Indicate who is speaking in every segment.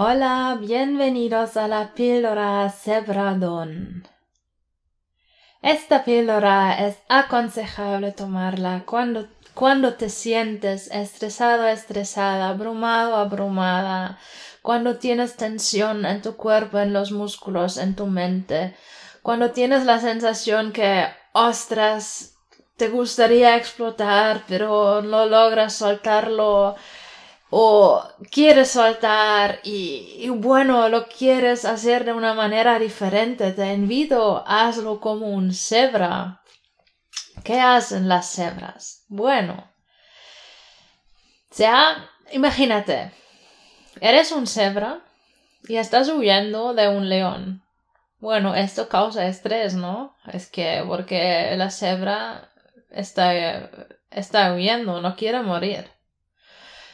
Speaker 1: Hola, bienvenidos a la píldora Sebradón. Esta píldora es aconsejable tomarla cuando, cuando te sientes estresado, estresada, abrumado, abrumada, cuando tienes tensión en tu cuerpo, en los músculos, en tu mente, cuando tienes la sensación que, ostras, te gustaría explotar, pero no logras soltarlo o quieres soltar y, bueno, lo quieres hacer de una manera diferente, te invito, hazlo como un cebra. ¿Qué hacen las cebras? Bueno, sea, imagínate, eres un cebra y estás huyendo de un león. Bueno, esto causa estrés, ¿no? Es que porque la cebra está, está huyendo, no quiere morir.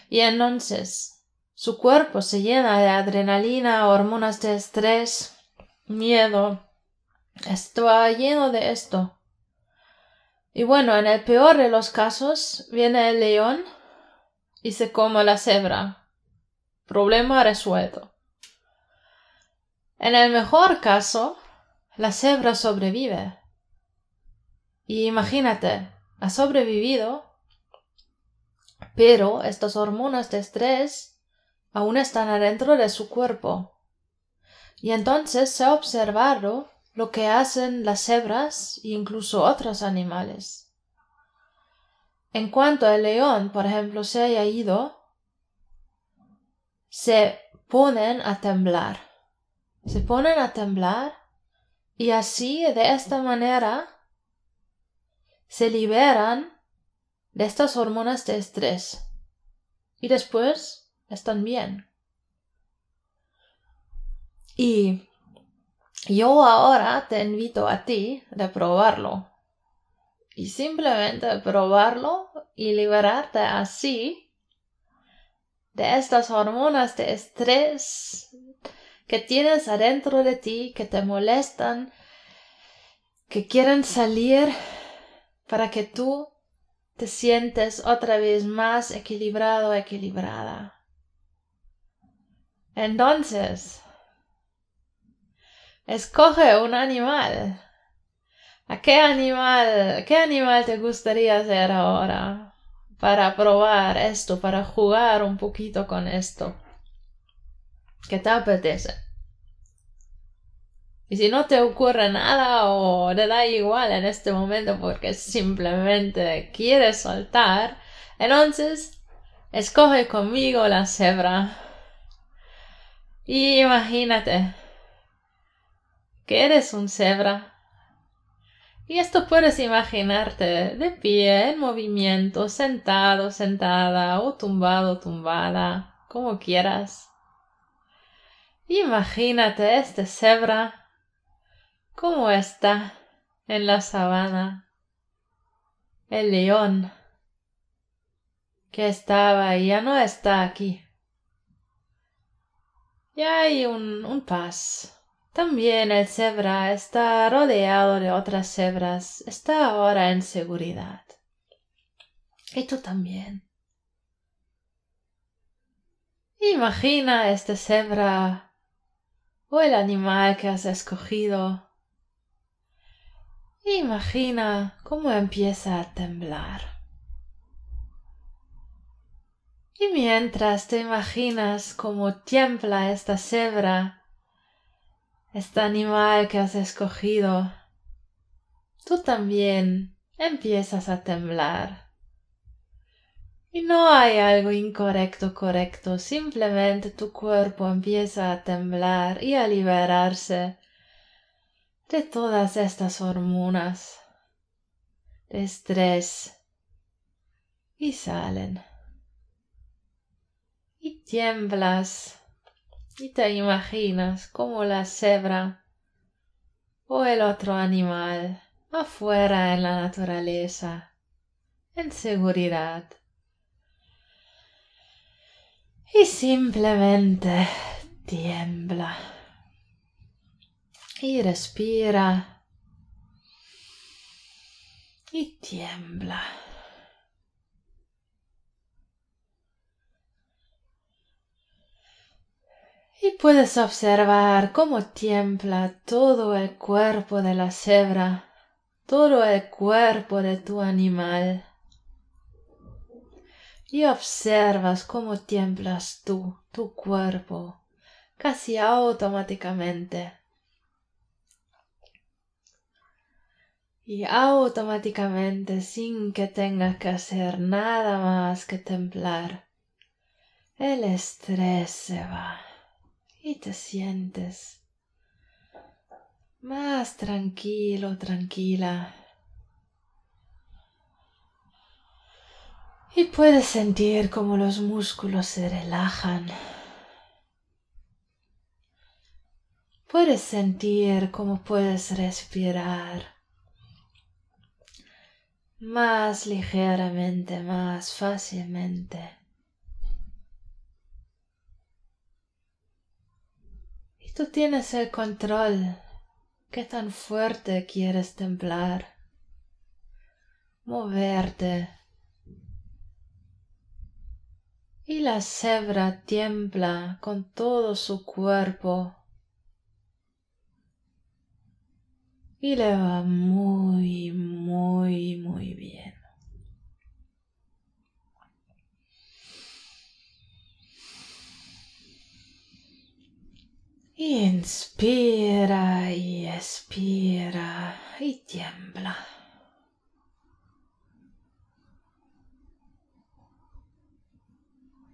Speaker 1: Y entonces su cuerpo se llena de adrenalina, hormonas de estrés, miedo. Está lleno de esto. Y bueno, en el peor de los casos viene el león y se come la cebra. Problema resuelto. En el mejor caso, la cebra sobrevive. Y imagínate, ha sobrevivido pero estas hormonas de estrés aún están adentro de su cuerpo. Y entonces se ha observado lo que hacen las cebras e incluso otros animales. En cuanto el león, por ejemplo, se haya ido, se ponen a temblar. Se ponen a temblar y así, de esta manera, se liberan de estas hormonas de estrés. Y después están bien. Y yo ahora te invito a ti de probarlo. Y simplemente probarlo y liberarte así de estas hormonas de estrés que tienes adentro de ti, que te molestan, que quieren salir para que tú te sientes otra vez más equilibrado, equilibrada. Entonces, escoge un animal. ¿A qué animal, qué animal te gustaría ser ahora? Para probar esto, para jugar un poquito con esto. ¿Qué te apetece? Y si no te ocurre nada o te da igual en este momento porque simplemente quieres soltar, entonces escoge conmigo la cebra. Y imagínate que eres un cebra. Y esto puedes imaginarte de pie, en movimiento, sentado, sentada o tumbado, tumbada, como quieras. Imagínate este cebra ¿Cómo está en la sabana el león que estaba y ya no está aquí? Ya hay un, un paz. También el cebra está rodeado de otras cebras, está ahora en seguridad. Y tú también. Imagina este cebra o el animal que has escogido Imagina cómo empieza a temblar. Y mientras te imaginas cómo tiembla esta cebra, este animal que has escogido, tú también empiezas a temblar. Y no hay algo incorrecto correcto, simplemente tu cuerpo empieza a temblar y a liberarse de todas estas hormonas de estrés y salen. Y tiemblas y te imaginas como la cebra o el otro animal afuera en la naturaleza, en seguridad. Y simplemente tiembla y respira y tiembla. Y puedes observar cómo tiembla todo el cuerpo de la cebra, todo el cuerpo de tu animal. Y observas cómo tiemblas tú, tu cuerpo, casi automáticamente. Y automáticamente sin que tengas que hacer nada más que templar, el estrés se va y te sientes más tranquilo, tranquila. Y puedes sentir como los músculos se relajan. Puedes sentir cómo puedes respirar más ligeramente, más fácilmente. Y tú tienes el control. ¿Qué tan fuerte quieres templar? Moverte. Y la cebra tiembla con todo su cuerpo y le va muy, muy, muy bien. Inspira y expira y tiembla.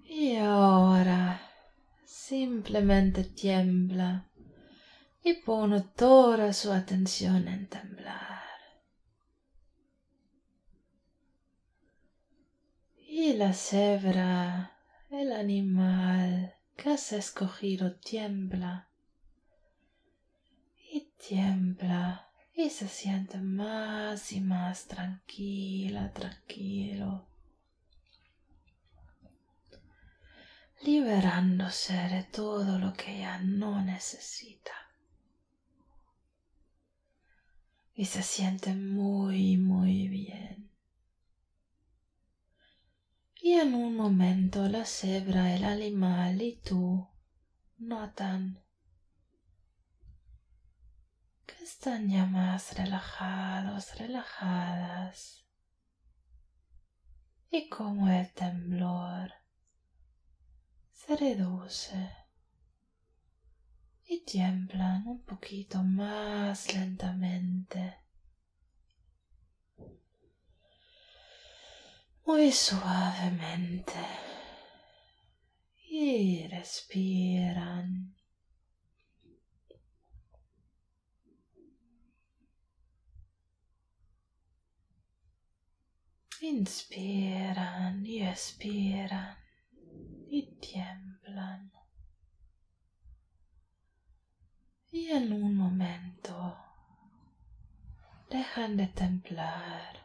Speaker 1: Y ahora simplemente tiembla y pone toda su atención en temblar. Y la cebra, el animal que has escogido, tiembla y tiembla y se siente más y más tranquila, tranquilo. liberándose de todo lo que ya no necesita. y se siente muy, muy bien. Y en un momento la cebra, el animal y tú notan que están ya más relajados, relajadas. Y como el temblor se reduce y tiemblan un poquito más lentamente. Muy suavemente. Y respiran. Inspiran y expiran y tiemblan. y en un momento dejan de templar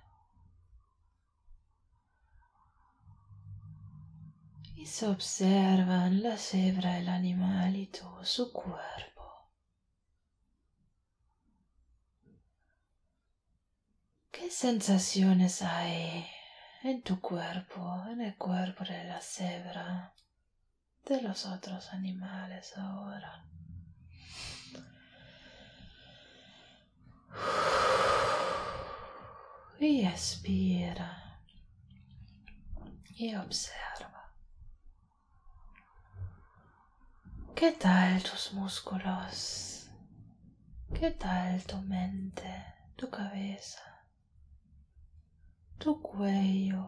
Speaker 1: se observan la animal y todo su cuerpo. ¿Qué sensaciones hay en tu cuerpo, en el cuerpo de cebra, de los otros animales ahora? Y expira y observa. ¿Qué tal tus músculos? ¿Qué tal tu mente, tu cabeza, tu cuello,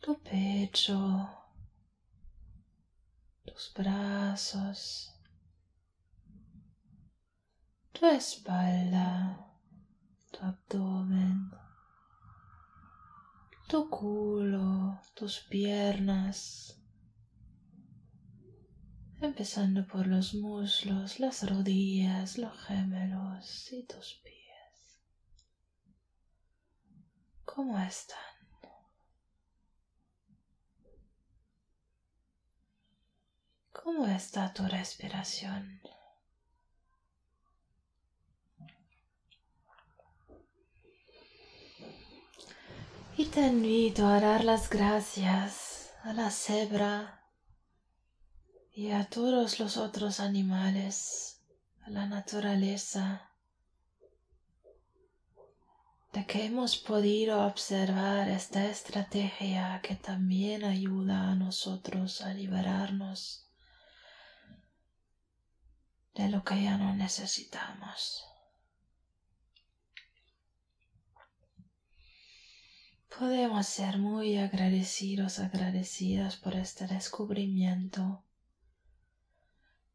Speaker 1: tu pecho, tus brazos? tu espalda, tu abdomen, tu culo, tus piernas, empezando por los muslos, las rodillas, los gemelos y tus pies. ¿Cómo están? ¿Cómo está tu respiración? Y te invito a dar las gracias a la cebra, y a todos los otros animales, a la naturaleza, de que hemos podido observar esta estrategia que también ayuda a nosotros a liberarnos de lo que ya no necesitamos. Podemos ser muy agradecidos, agradecidas por este descubrimiento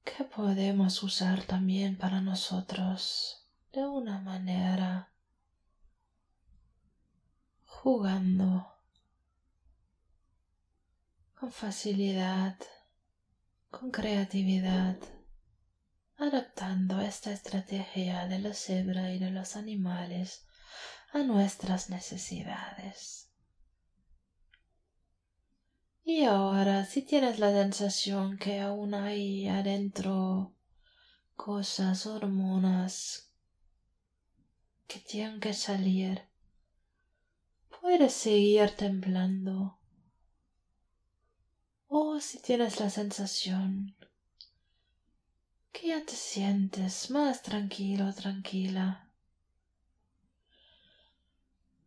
Speaker 1: que podemos usar también para nosotros de una manera jugando con facilidad, con creatividad, adaptando esta estrategia de la cebra y de los animales a nuestras necesidades. Y ahora, si tienes la sensación que aún hay adentro cosas, hormonas que tienen que salir, puedes seguir temblando. O si tienes la sensación que ya te sientes más tranquilo, tranquila,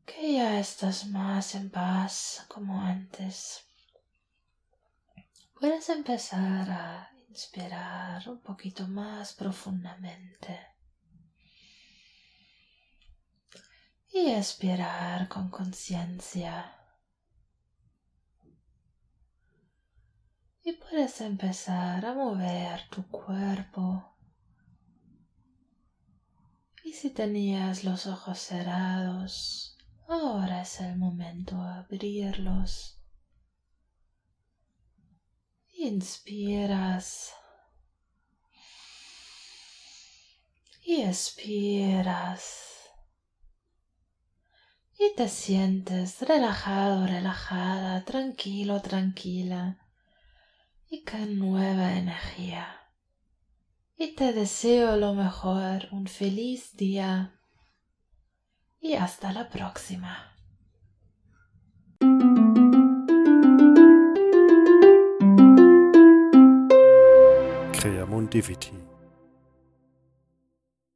Speaker 1: que ya estás más en paz como antes. Puedes empezar a inspirar un poquito más profundamente y expirar con conciencia. Y puedes empezar a mover tu cuerpo. Y si tenías los ojos cerrados, Ahora es el momento de abrirlos. Inspiras. Y expiras. Y te sientes relajado, relajada, tranquilo, tranquila. Y con nueva energía. Y te deseo lo mejor, un feliz día y hasta la próxima.
Speaker 2: longevity.